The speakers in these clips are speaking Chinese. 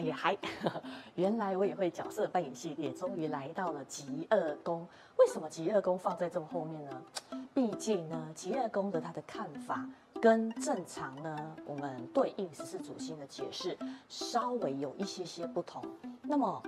也还，原来我也会角色扮演系列终于来到了极恶宫。为什么极恶宫放在这么后面呢？毕竟呢，极恶宫的他的看法跟正常呢，我们对应十四主星的解释稍微有一些些不同。那么。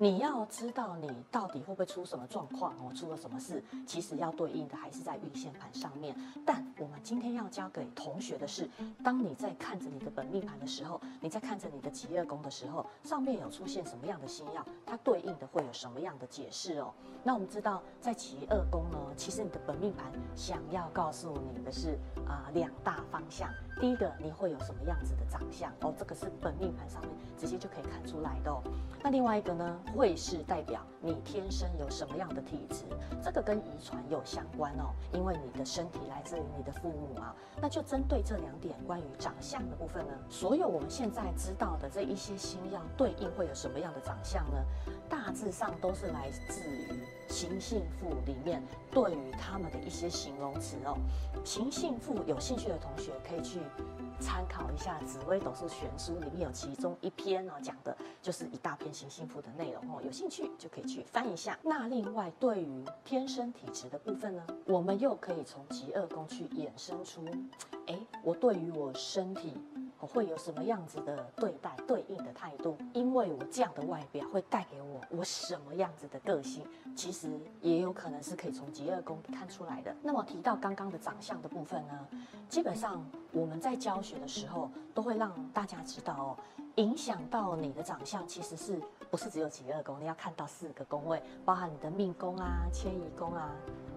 你要知道你到底会不会出什么状况哦，出了什么事，其实要对应的还是在运线盘上面。但我们今天要教给同学的是，当你在看着你的本命盘的时候，你在看着你的疾厄宫的时候，上面有出现什么样的星曜，它对应的会有什么样的解释哦。那我们知道，在疾厄宫呢，其实你的本命盘想要告诉你的是啊、两大方向。第一个，你会有什么样子的长相哦？这个是本命盘上面直接就可以看出来的哦。那另外一个呢，会是代表你天生有什么样的体质，这个跟遗传有相关哦。因为你的身体来自于你的父母啊，那就针对这两点关于长相的部分呢，所有我们现在知道的这一些星曜对应会有什么样的长相呢？大致上都是来自于行信谱里面对于他们的一些形容词哦。行信谱有兴趣的同学可以去参考一下《紫微斗数全书》，里面有其中一篇哦，讲的就是一大篇行星谱的内容哦。有兴趣就可以去翻一下。那另外对于天生体质的部分呢，我们又可以从极恶宫去衍生出，哎，我对于我身体。我会有什么样子的对待对应的态度？因为我这样的外表会带给我我什么样子的个性？其实也有可能是可以从极二宫看出来的。那么提到刚刚的长相的部分呢，基本上我们在教学的时候都会让大家知道哦，影响到你的长相其实是不是只有极二宫？你要看到四个宫位，包含你的命宫啊、迁移宫啊。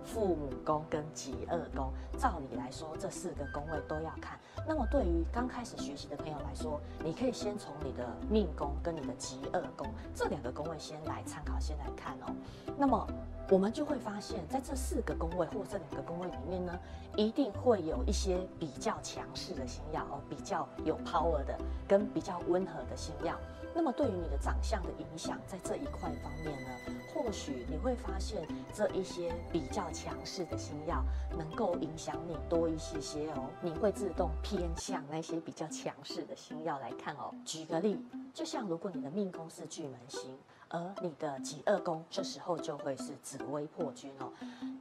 父母宫跟极二宫，照理来说，这四个宫位都要看。那么，对于刚开始学习的朋友来说，你可以先从你的命宫跟你的极二宫这两个宫位先先来参考，先来看哦。那么，我们就会发现，在这四个宫位或这两个宫位里面呢，一定会有一些比较强势的星曜哦，比较有 power 的，跟比较温和的星曜。那么对于你的长相的影响，在这一块方面呢，或许你会发现这一些比较强势的星曜能够影响你多一些些哦，你会自动偏向那些比较强势的星曜来看哦。举个例，就像如果你的命宫是巨门星，而你的己二宫这时候就会是紫微破军哦。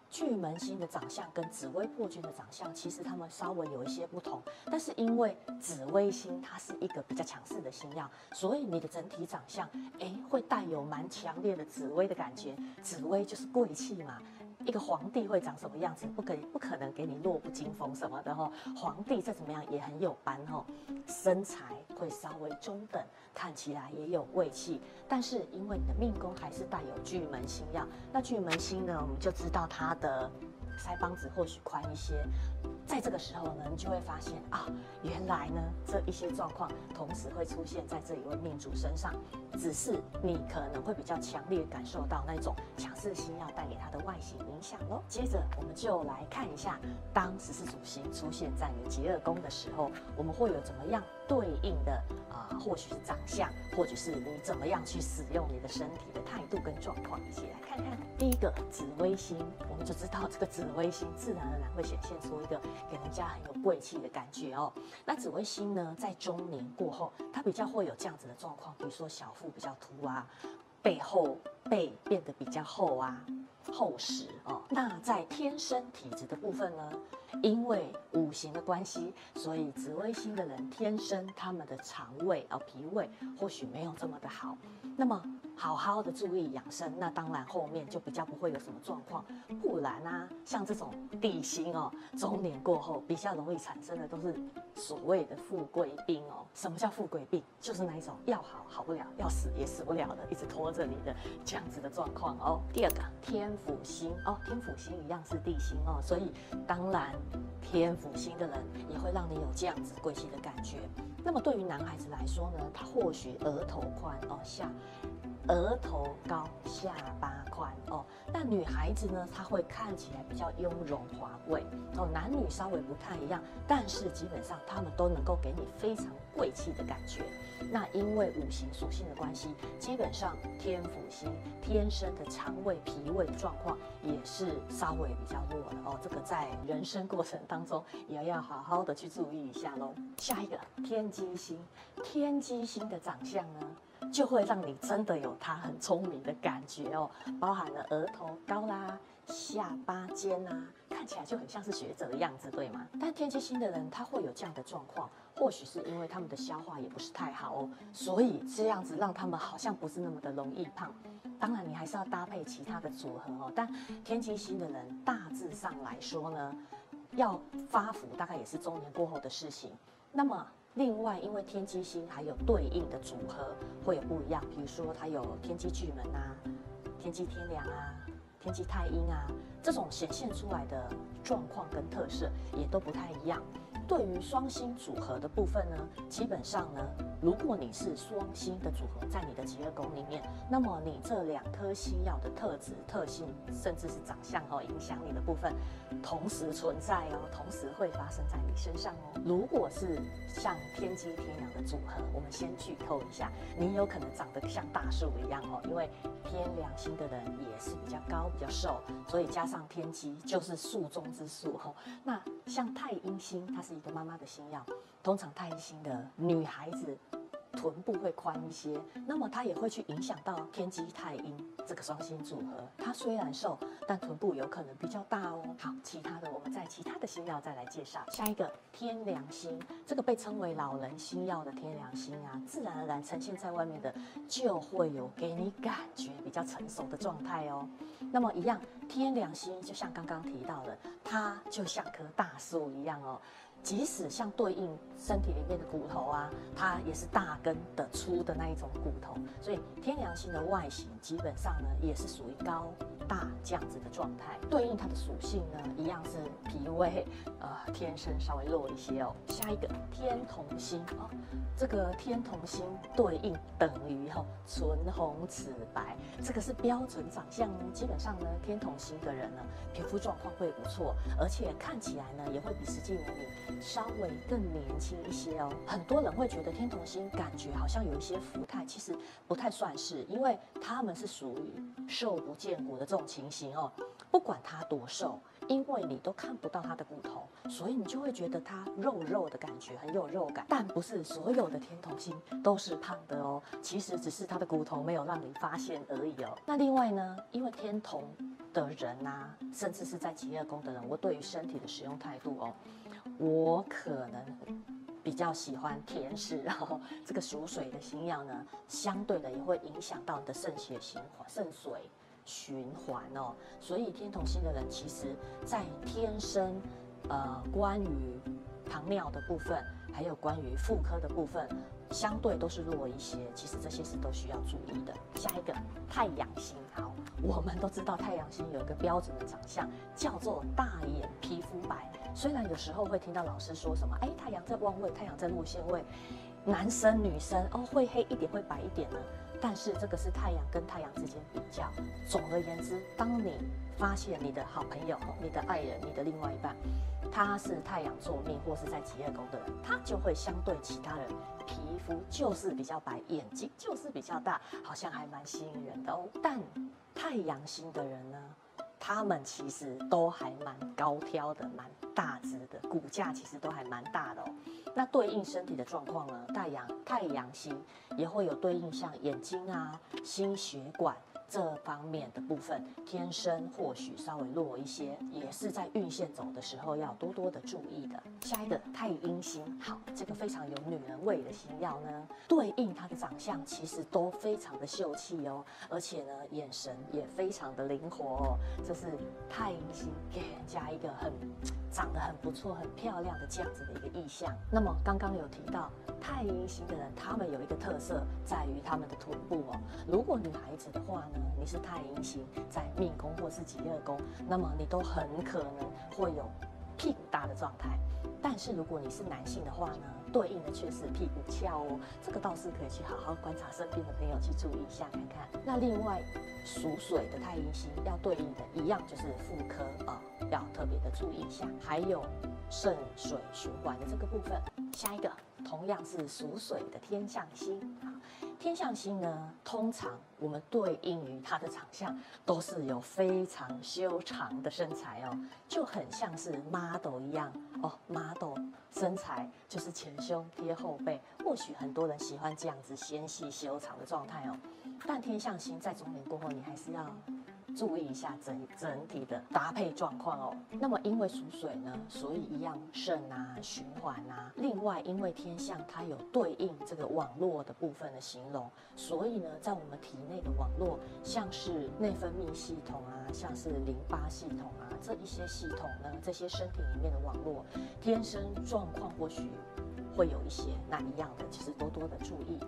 巨门星的长相跟紫微破军的长相，其实他们稍微有一些不同，但是因为紫微星它是一个比较强势的星曜，所以你的整体长相，哎，会带有蛮强烈的紫微的感觉。紫微就是贵气嘛，一个皇帝会长什么样子？不可以，不可能给你弱不禁风什么的哈。皇帝再怎么样也很有班哈，身材会稍微中等，看起来也有贵气，但是因为你的命宫还是带有巨门星曜，那巨门星呢，我们就知道它的腮帮子或许宽一些。在这个时候呢，你就会发现啊，原来呢这一些状况同时会出现在这一位命主身上，只是你可能会比较强烈感受到那种强势星要带给他的外形影响喽。接着我们就来看一下，当十四主星出现在你疾厄宫的时候，我们会有怎么样对应的啊、或许是长相，或者是你怎么样去使用你的身体的态度跟状况，一起来看看。第一个紫微星，我们就知道这个紫微星自然而然会显现出一个。给人家很有贵气的感觉哦。那紫微星呢，在中年过后，它比较会有这样子的状况，比如说小腹比较凸啊，背后背变得比较厚啊，厚实哦。那在天生体质的部分呢，因为五行的关系，所以紫微星的人天生他们的肠胃哦，脾胃或许没有这么的好。那么好好的注意养生，那当然后面就比较不会有什么状况。不然啊，像这种地星哦，中年过后比较容易产生的都是所谓的富贵病哦。什么叫富贵病？就是那一种要好好不了，要死也死不了的，一直拖着你的这样子的状况哦。第二个天府星哦，天府星一样是地星哦，所以当然天府星的人也会让你有这样子贵气的感觉。那么对于男孩子来说呢，他或许额头宽哦，下额头高，下巴宽哦。但女孩子呢，她会看起来比较雍容华贵哦。男女稍微不太一样，但是基本上他们都能够给你非常贵气的感觉。那因为五行属性的关系，基本上天府星天生的肠胃、脾胃的状况也是稍微比较弱的哦。这个在人生过程当中也要好好的去注意一下喽。下一个天机星，天机星的长相呢，就会让你真的有他很聪明的感觉哦，包含了额头高啦、下巴尖啊，看起来就很像是学者的样子，对吗？但天机星的人他会有这样的状况，或许是因为他们的消化也不是太好哦，所以这样子让他们好像不是那么的容易胖。当然，你还是要搭配其他的组合哦。但天机星的人大致上来说呢，要发福大概也是中年过后的事情。那么另外，因为天机星还有对应的组合会有不一样，比如说它有天机巨门啊、天机天梁啊、天机太阴啊，这种显现出来的状况跟特色也都不太一样。对于双星组合的部分呢，基本上呢，如果你是双星的组合在你的疾厄宫里面，那么你这两颗星耀的特质、特性，甚至是长相哦，影响你的部分，同时存在哦，同时会发生在你身上哦。如果是像天机天阳的组合，我们先剧透一下，你有可能长得像大树一样哦，因为天良星的人也是比较高、比较瘦，所以加上天机就是树中之树哦。那像太阴星，它是一个妈妈的星曜，通常太阴星的女孩子臀部会宽一些，那么它也会去影响到天机太阴这个双星组合。它虽然瘦，但臀部有可能比较大哦。好，其他的我们在其他的星曜再来介绍。下一个天梁星，这个被称为老人星曜的天梁星啊，自然而然呈现在外面的就会有给你感觉比较成熟的状态哦。那么一样，天梁星就像刚刚提到的，它就像棵大树一样哦。即使像对应身体里面的骨头啊，它也是大根的粗的那一种骨头，所以天梁星的外形基本上呢，也是属于高大这样子的状态。对应它的属性呢，一样是脾胃，呃，天生稍微弱一些哦。下一个天同星哦，这个天同星对应等于哈唇红齿白，这个是标准长相哦。基本上呢，天同星的人呢，皮肤状况会不错，而且看起来呢，也会比实际年龄。稍微更年轻一些哦，很多人会觉得天同星感觉好像有一些福态，其实不太算是，因为他们是属于瘦不见骨的这种情形哦。不管他多瘦，因为你都看不到他的骨头，所以你就会觉得他肉肉的感觉，很有肉感。但不是所有的天同星都是胖的哦，其实只是他的骨头没有让你发现而已哦。那另外呢，因为天同的人呐、啊，甚至是在企业宫的人，我对于身体的使用态度哦。我可能比较喜欢甜食，然后这个属水的星曜呢，相对的也会影响到你的肾血循环、肾水循环哦。所以天同星的人，其实在天生，呃，关于糖尿的部分，还有关于妇科的部分，相对都是弱一些。其实这些是都需要注意的。下一个太阳星，好，我们都知道太阳星有一个标准的长相，叫做大眼皮肤白。虽然有时候会听到老师说什么，哎，太阳在旺位，太阳在落陷位，男生女生哦会黑一点，会白一点呢。但是这个是太阳跟太阳之间比较。总而言之，当你发现你的好朋友、你的爱人、你的另外一半，他是太阳坐命或是在企业宫的人，他就会相对其他人皮肤就是比较白，眼睛就是比较大，好像还蛮吸引人的哦。但太阳星的人呢？他们其实都还蛮高挑的，蛮大只的，骨架其实都还蛮大的哦。那对应身体的状况呢？太阳太阳星也会有对应像眼睛啊、心血管。这方面的部分，天生或许稍微弱一些，也是在运线走的时候要多多的注意的。下一个太阴星，好，这个非常有女人味的星曜呢，对应她的长相其实都非常的秀气哦，而且呢，眼神也非常的灵活哦，这是太阴星给人家一个很长得很不错、很漂亮的这样子的一个意象。那么刚刚有提到太阴星的人，他们有一个特色在于他们的臀部哦，如果女孩子的话呢，你是太阴星在命宫或是己月宫，那么你都很可能会有屁股大的状态。但是如果你是男性的话呢，对应的却是屁股翘哦，这个倒是可以去好好观察身边的朋友去注意一下看看。那另外属水的太阴星要对应的一样就是妇科啊、要特别的注意一下。还有肾水循环的这个部分。下一个同样是属水的天相星，好。天相星呢，通常我们对应于它的长相，都是有非常修长的身材哦，就很像是 model 一样哦，model 身材就是前胸贴后背，或许很多人喜欢这样子纤细修长的状态哦。但天象星在中年过后，你还是要。注意一下整整体的搭配状况哦。那么因为属水呢，所以一样肾啊、循环啊。另外，因为天象它有对应这个网络的部分的形容，所以呢，在我们体内的网络，像是内分泌系统啊，像是淋巴系统啊，这一些系统呢，这些身体里面的网络，天生状况或许会有一些那一样的，其实多多的注意。